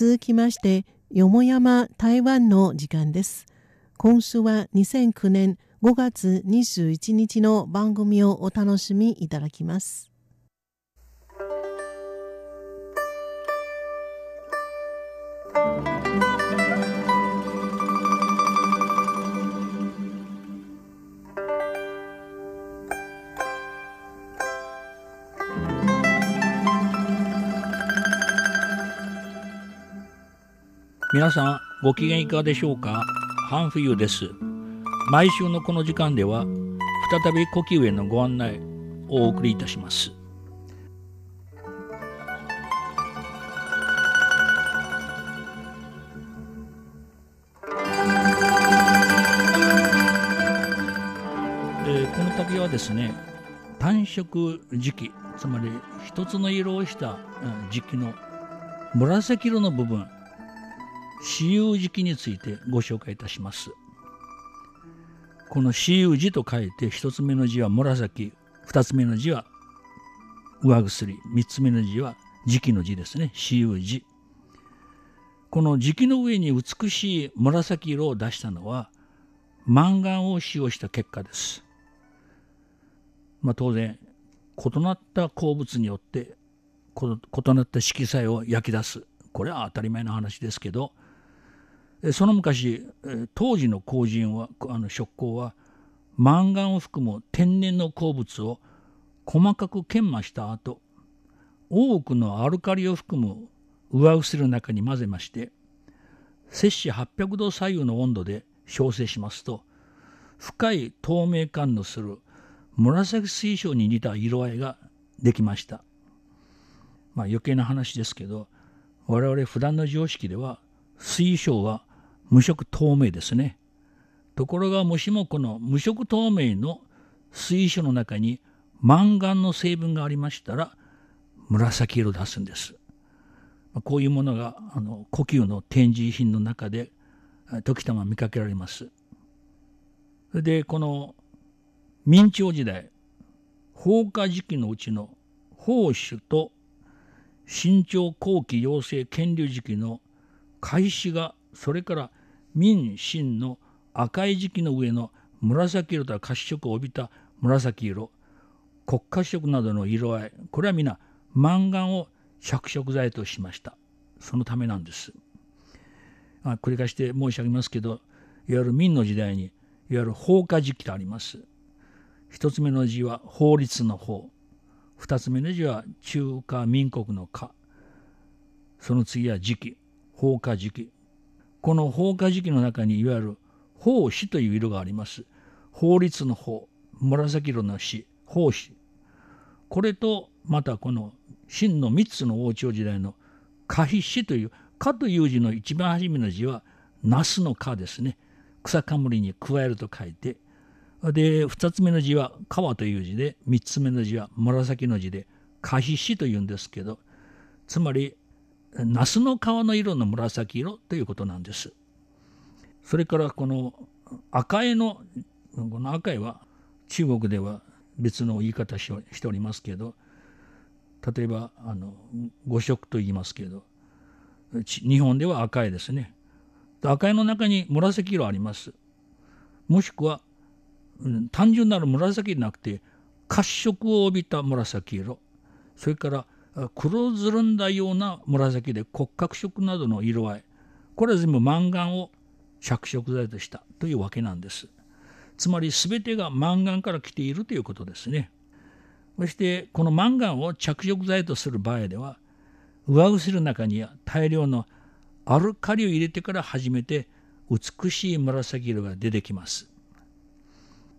続きまして、よもやま台湾の時間です。今週は2009年5月21日の番組をお楽しみいただきます。皆さんご機嫌いかがでしょうか？半冬です。毎週のこの時間では再び呼吸へのご案内をお送りいたします。この時はですね単色時期つまり一つの色をした時期の紫色の部分私有時期についてご紹介いたします。この私有時と書いて一つ目の字は紫二つ目の字は上薬三つ目の字は時期の字ですね私有時この時期の上に美しい紫色を出したのはマンガンを使用した結果です。まあ、当然異なった鉱物によって異なった色彩を焼き出すこれは当たり前の話ですけどその昔当時の工人はあの職工はマンガンを含む天然の鉱物を細かく研磨した後多くのアルカリを含む上薬の中に混ぜまして摂氏800度左右の温度で焼成しますと深い透明感のする紫水晶に似た色合いができました。まあ余計な話ですけど我々普段の常識では水晶は無色透明ですね。ところがもしもこの無色透明の水晶の中にマンガンの成分がありましたら紫色を出すんです。こういうものがあの呼吸の展示品の中で時たま見かけられます。でこの明朝時代放火時期のうちの宝珠と新朝後期養成建立時期の開始がそれから民心の赤い時期の上の紫色とは褐色を帯びた紫色黒褐色などの色合いこれは皆マンガンを着色剤としました。そのためなんです、あ、繰り返して申し上げますけどいわゆる明の時代にいわゆる放火時期とあります。一つ目の字は法律の法二つ目の字は中華民国の華。その次は時期放火時期。この放火時期の中にいわゆる法子という色があります。法律の法、紫色の死、法子。これとまたこの真の三つの王朝時代の可否死という、かという字の一番初めの字は、ナスのかですね。草冠に加えると書いて、で、二つ目の字は川という字で、三つ目の字は紫の字で、可否死というんですけど、つまりナスの皮の色の紫色ということなんです。それからこの赤絵のこの赤絵は中国では別の言い方ししておりますけど例えばあの五色と言いますけど日本では赤絵ですね。赤絵の中に紫色あります。もしくは、うん、単純なる紫でなくて褐色を帯びた紫色。それから黒ずるんだような紫で骨格色などの色合い。これは全部マンガンを着色剤としたというわけなんです。つまり全てがマンガンから来ているということですね。そしてこのマンガンを着色剤とする場合では上薬の中には大量のアルカリを入れてから初めて美しい紫色が出てきます。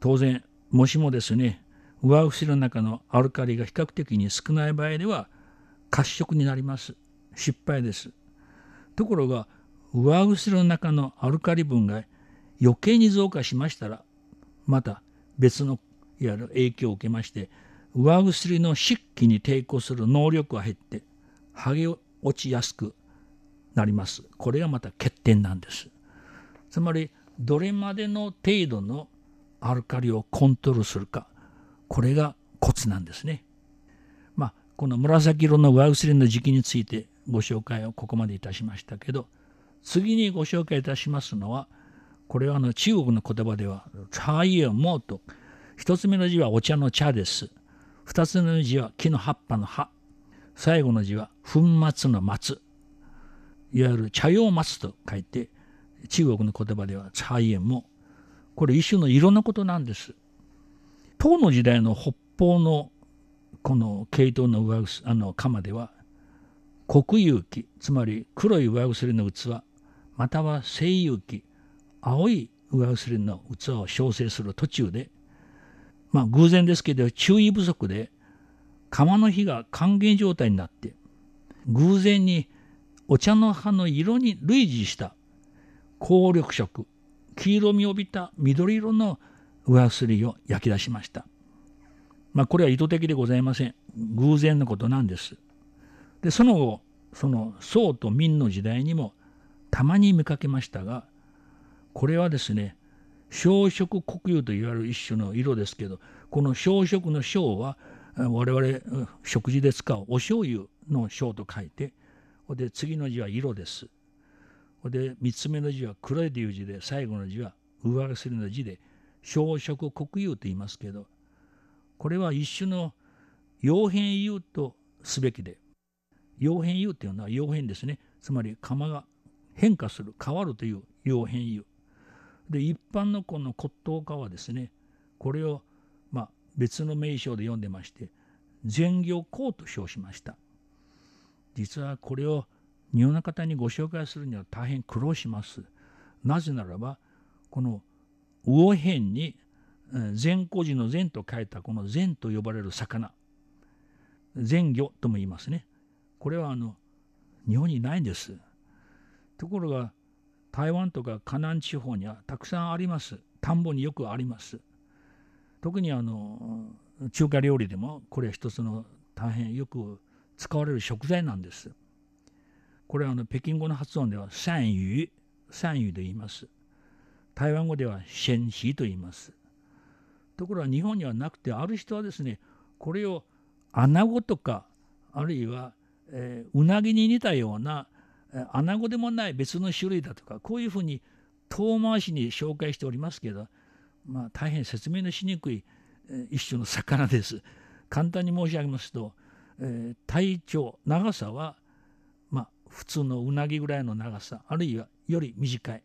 当然もしもですね上薬の中のアルカリが比較的に少ない場合では褐色になります。失敗です。ところが、上薬の中のアルカリ分が余計に増加しましたら、また別のいわゆる影響を受けまして、上薬の湿気に抵抗する能力が減って、剥げ落ちやすくなります。これがまた欠点なんです。つまり、どれまでの程度のアルカリをコントロールするか、これがコツなんですね。この紫色の上薬の時期についてご紹介をここまでいたしましたけど次にご紹介いたしますのはこれはあの中国の言葉では「茶葉も」と一つ目の字はお茶の茶です。二つ目の字は木の葉っぱの葉。最後の字は粉末の松。いわゆる茶葉松と書いて中国の言葉では茶葉もこれ一種の色のことなんです。唐の時代の北方のこの系統の上あの釜では黒有機つまり黒い上薬の器または青有機青い上薬の器を焼成する途中でまあ偶然ですけど注意不足で釜の火が還元状態になって偶然にお茶の葉の色に類似した光緑色黄色みを帯びた緑色の上薬を焼き出しました。まあこれは意図的でございません。偶然のことなんです。でその後その宋と明の時代にもたまに見かけましたがこれはですね小食黒釉といわれる一種の色ですけどこの小食の小は我々食事で使うお醤油の小と書いてで次の字は色です。で3つ目の字は黒いという字で最後の字は上薬の字で小食黒釉と言いますけどこれは一種の傭変釉とすべきで傭変釉っていうのは傭変ですね。つまり釜が変化する変わるという傭変釉で一般のこの骨董家はですねこれをまあ別の名称で読んでまして全業工と称しました。実はこれを日本の方にご紹介するには大変苦労します。なぜならばこの魚辺に善光寺の善と書いたこの善と呼ばれる魚。善魚とも言いますね。これはあの日本にないんです。ところが台湾とか河南地方にはたくさんあります。田んぼによくあります。特にあの中華料理でもこれは一つの大変よく使われる食材なんです。これはあの北京語の発音では山芋山芋と言います。台湾語では鮮皮と言います。ところが日本にはなくてある人はですねこれを穴子とかあるいは、えー、うなぎに似たような穴子でもない別の種類だとかこういうふうに遠回しに紹介しておりますけど、まあ、大変説明のしにくい一種の魚です。簡単に申し上げますと、えー、体長長さは、まあ、普通のうなぎぐらいの長さあるいはより短い。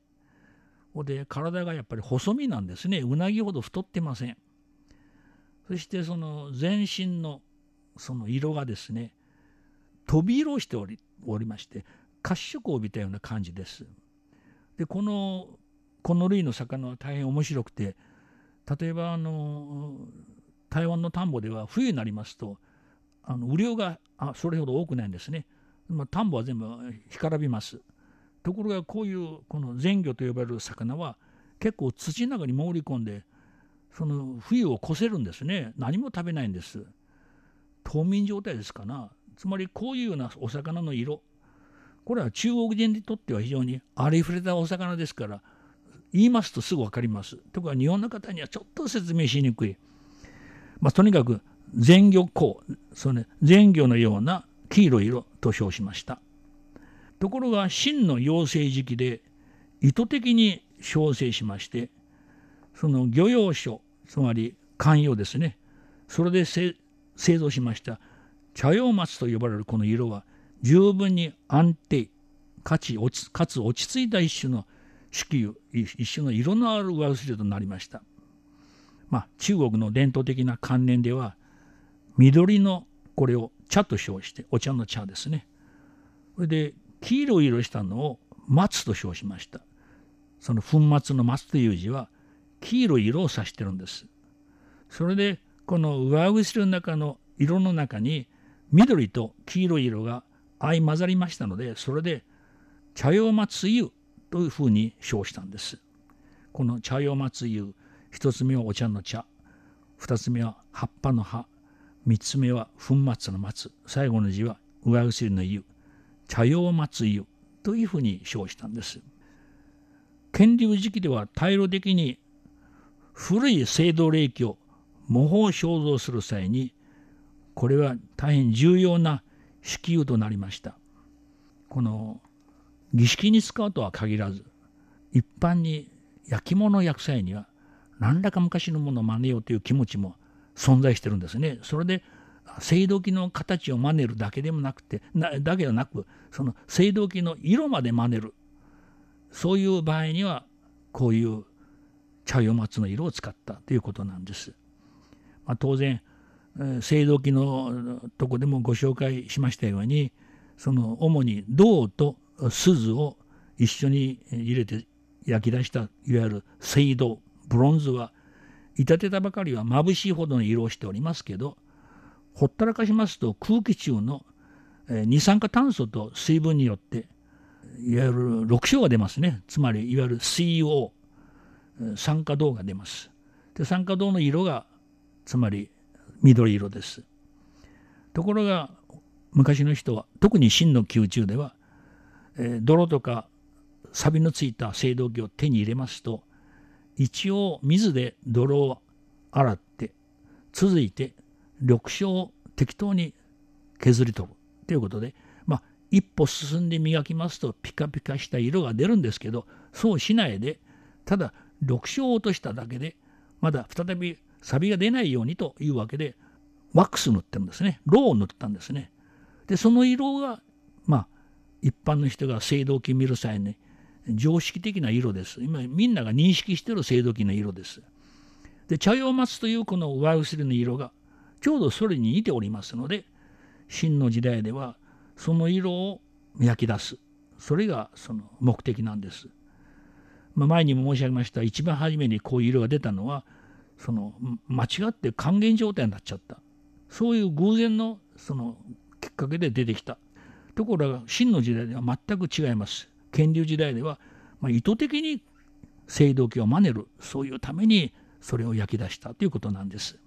で体がやっぱり細身なんですねうなぎほど太ってません。そしてその全身のその色がですね飛び色をしておりおりまして褐色を帯びたような感じです。でこのこの類の魚は大変面白くて例えばあの台湾の田んぼでは冬になりますとあの雨量があそれほど多くないんですね。まあ、田んぼは全部干からびます。ところがこういうこの全魚と呼ばれる魚は結構土の中に潜り込んでその冬を越せるんですね何も食べないんです冬眠状態ですかなつまりこういうようなお魚の色これは中国人にとっては非常にありふれたお魚ですから言いますとすぐ分かります。とか日本の方にはちょっと説明しにくい。まあ、とにかく全魚光その、ね、全魚のような黄色い色と称しました。ところが真の養成時期で意図的に焼成しましてその漁用書つまり寛容ですねそれで製造しました茶葉松と呼ばれるこの色は十分に安定かつかつ落ち着いた一種の子宮一種の色のある上薬となりました。まあ、中国の伝統的な観念では緑のこれを茶と称してお茶の茶ですね。それで黄色色したのを松と称しました。その粉末の松という字は黄色い色を指してるんです。それでこの上薬の中の色の中に緑と黄色い色が相混ざりましたのでそれで茶葉松湯というふうに称したんです。この茶葉松湯一つ目はお茶の茶二つ目は葉っぱの葉三つ目は粉末の松最後の字は上薬の湯茶葉松湯というふうに称したんです。建立時期では大量的に古い制度霊気を模倣肖像する際にこれは大変重要な子宮となりました。この儀式に使うとは限らず一般に焼き物を焼く際には何らか昔のものを真似ようという気持ちも存在してるんですね。それで青銅器の形を真似るだけでもなくてなだけではなくその青銅器の色まで真似るそういう場合にはこういう茶葉松の色を使ったということなんです。まあ、当然青銅器のとこでもご紹介しましたようにその主に銅と錫を一緒に入れて焼き出したいわゆる青銅ブロンズは板てたばかりは眩しいほどの色をしておりますけどほったらかしますと空気中の二酸化炭素と水分によっていわゆる6章が出ますね。つまりいわゆる CO 酸化銅が出ます。で酸化銅の色がつまり緑色です。ところが昔の人は特に真の宮中では、え、泥とか錆のついた青銅器を手に入れますと一応水で泥を洗って続いて緑章を適当に削り取るということで、まあ、一歩進んで磨きますとピカピカした色が出るんですけどそうしないでただ緑章を落としただけでまだ再び錆が出ないようにというわけでワックス塗ってるんですね。ローを塗ったんですね。でその色がまあ一般の人が青銅器見る際に常識的な色です。今みんなが認識してる青銅器の色です。で茶葉松というこの上薬の色がちょうどそれに似ておりますので真の時代ではその色を焼き出す。それがその目的なんです、まあ、前にも申し上げました一番初めにこういう色が出たのはその間違って還元状態になっちゃった。そういう偶然のそのきっかけで出てきた。ところが真の時代では全く違います。建立時代では、まあ、意図的に青銅器を真似る。そういうためにそれを焼き出したということなんです。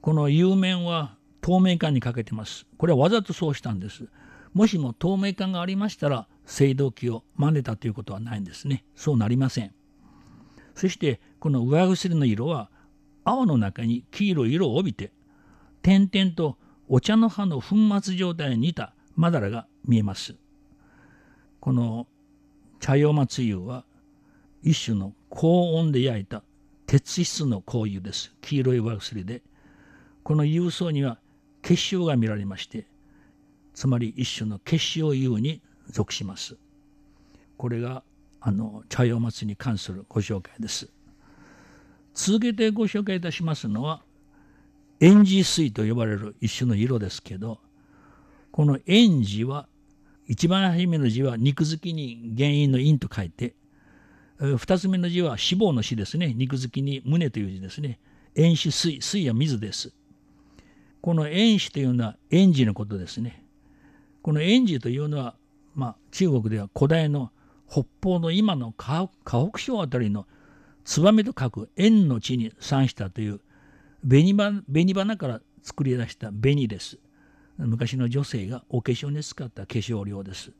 この有面は透明感にかけてます。これはわざとそうしたんです。もしも透明感がありましたら青銅器を真似たということはないんですね。そうなりません。そしてこの上薬の色は青の中に黄色い色を帯びて点々とお茶の葉の粉末状態に似たまだらが見えます。この茶葉松油は一種の高温で焼いた鉄質の香油です。黄色い上薬でこの油層には結晶が見られましてつまり一種の結晶油に属します。これがあの茶葉松に関するご紹介です。続けてご紹介いたしますのは塩ジ水と呼ばれる一種の色ですけどこの塩ジは一番初めの字は肉付きに原因の因と書いて二つ目の字は脂肪の死ですね。肉付きに胸という字ですね。塩子水水は水です。この塩子というのは塩ジのことですねこの塩ジというのは、まあ、中国では古代の北方の今の河北省あたりの燕と書く円の地に産したという紅花から作り出した紅です。昔の女性がお化粧に使った化粧料です。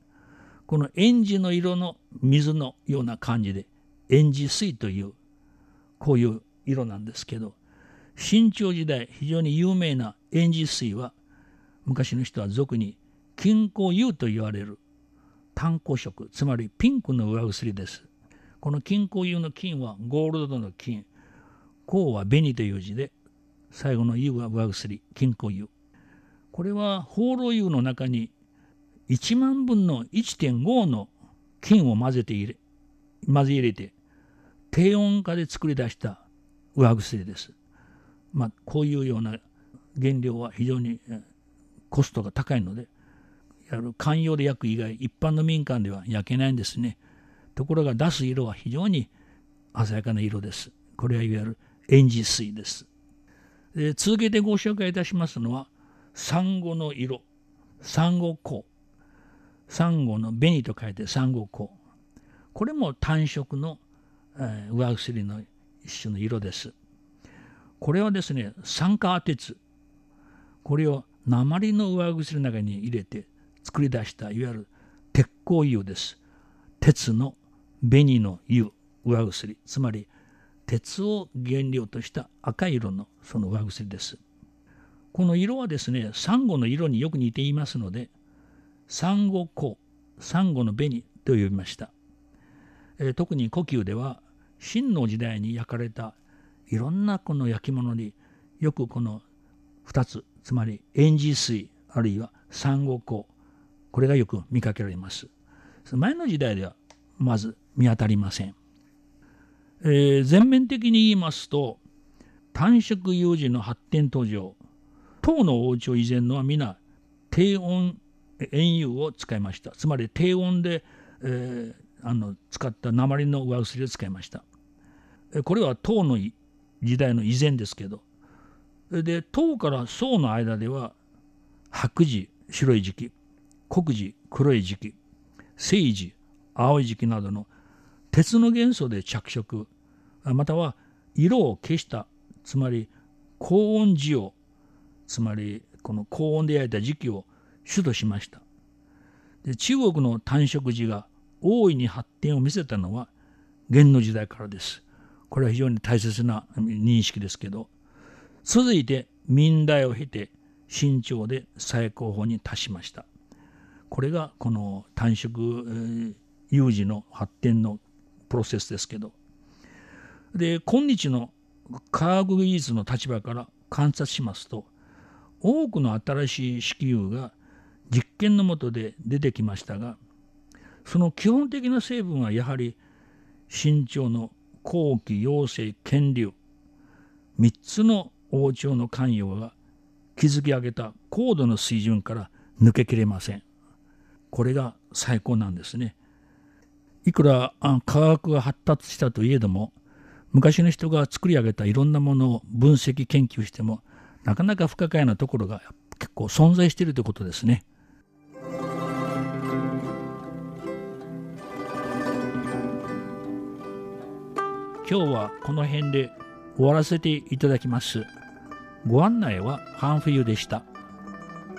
この胭脂の色の水のような感じで胭脂水というこういう色なんですけど清朝時代非常に有名な胭脂水は昔の人は俗に金香油と言われる炭鉱色つまりピンクの上薬です。この金香油の金はゴールドの金香は紅という字で最後の油は上薬金香油これは放浪油の中に1万分の1.5の金を混ぜて入れ混ぜ入れて低温化で作り出した上薬です。まあ、こういうような原料は非常にコストが高いのでやる寛容で焼く以外一般の民間では焼けないんですね。ところが出す色は非常に鮮やかな色です。これはいわゆる胭脂水です。で続けてご紹介いたしますのはサンゴの色。サンゴ香。サンゴの紅と書いてサンゴ香。これも単色の、えー、上薬の一種の色です。これはですね酸化鉄これを鉛の上薬の中に入れて作り出したいわゆる鉄鋼油です。鉄の紅の油上薬つまり鉄を原料とした赤色のその上薬です。この色はですねサンゴの色によく似ていますのでサンゴ香サンゴの紅と呼びました、えー、特に故宮では秦の時代に焼かれたいろんなこの焼き物によくこの2つつまり塩ジ水あるいはサンゴ香これがよく見かけられます。前の時代ではまず見当たりません、えー、全面的に言いますと単色有事の発展途上唐の王朝以前のは皆低温塩油を使いました。つまり低温で、えー、あの使った鉛の上薬を使いました。これは唐の時代の以前ですけど。で唐から宋の間では白磁白い時期黒磁黒い時期青磁青い時期などの鉄の元素で着色または色を消したつまり高温磁をつまりこの高温で焼いた時期を主としました。で中国の単色寺が大いに発展を見せたのは元の時代からです。これは非常に大切な認識ですけど続いて民代を経て清朝で最高峰に達しました。これがこの単色有事の発展のプロセスですけど。で今日の科学技術の立場から観察しますと多くの新しい子宮が実験のもとで出てきましたがその基本的な成分はやはり清朝の後期陽性権流3つの王朝の関与が築き上げた高度の水準から抜けきれません。これが最高なんですね。いくら科学が発達したといえども昔の人が作り上げたいろんなものを分析研究してもなかなか不可解なところが結構存在しているということですね。今日はこの辺で終わらせていただきます。ご案内は半冬でした。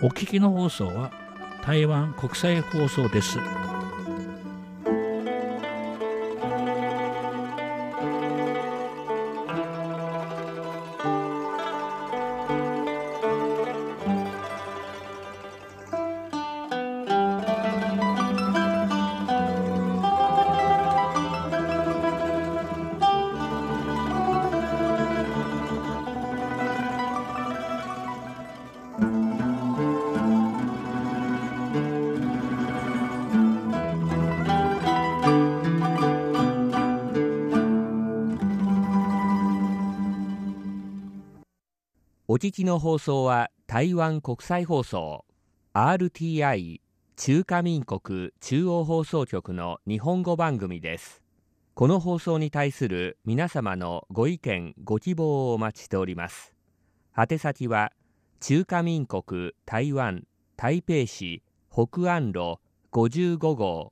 お聞きの放送は台湾国際放送です。聞きの放送は台湾国際放送 RTI 中華民国中央放送局の日本語番組です。この放送に対する皆様のご意見ご希望をお待ちしております。宛先は中華民国台湾台北市北安路55号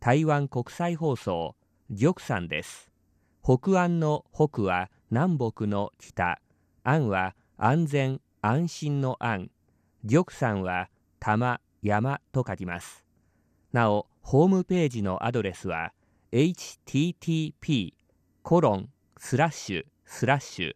台湾国際放送玉山です。北安の北は南北の北安は安全安心の安。玉山は玉山と書きます。なおホームページのアドレスは http コロンスラッシュスラッシュ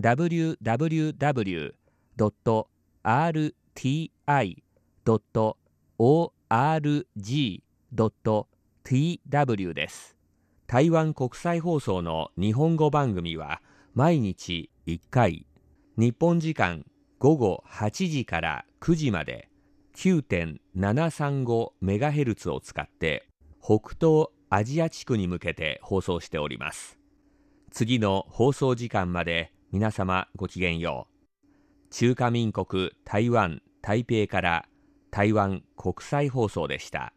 www.rti.org.tw です。台湾国際放送の日本語番組は毎日1回。日本時間午後8時から9時まで 9.735MHz を使って北東アジア地区に向けて放送しております。次の放送時間まで皆様ごきげんよう。中華民国台湾台北から台湾国際放送でした。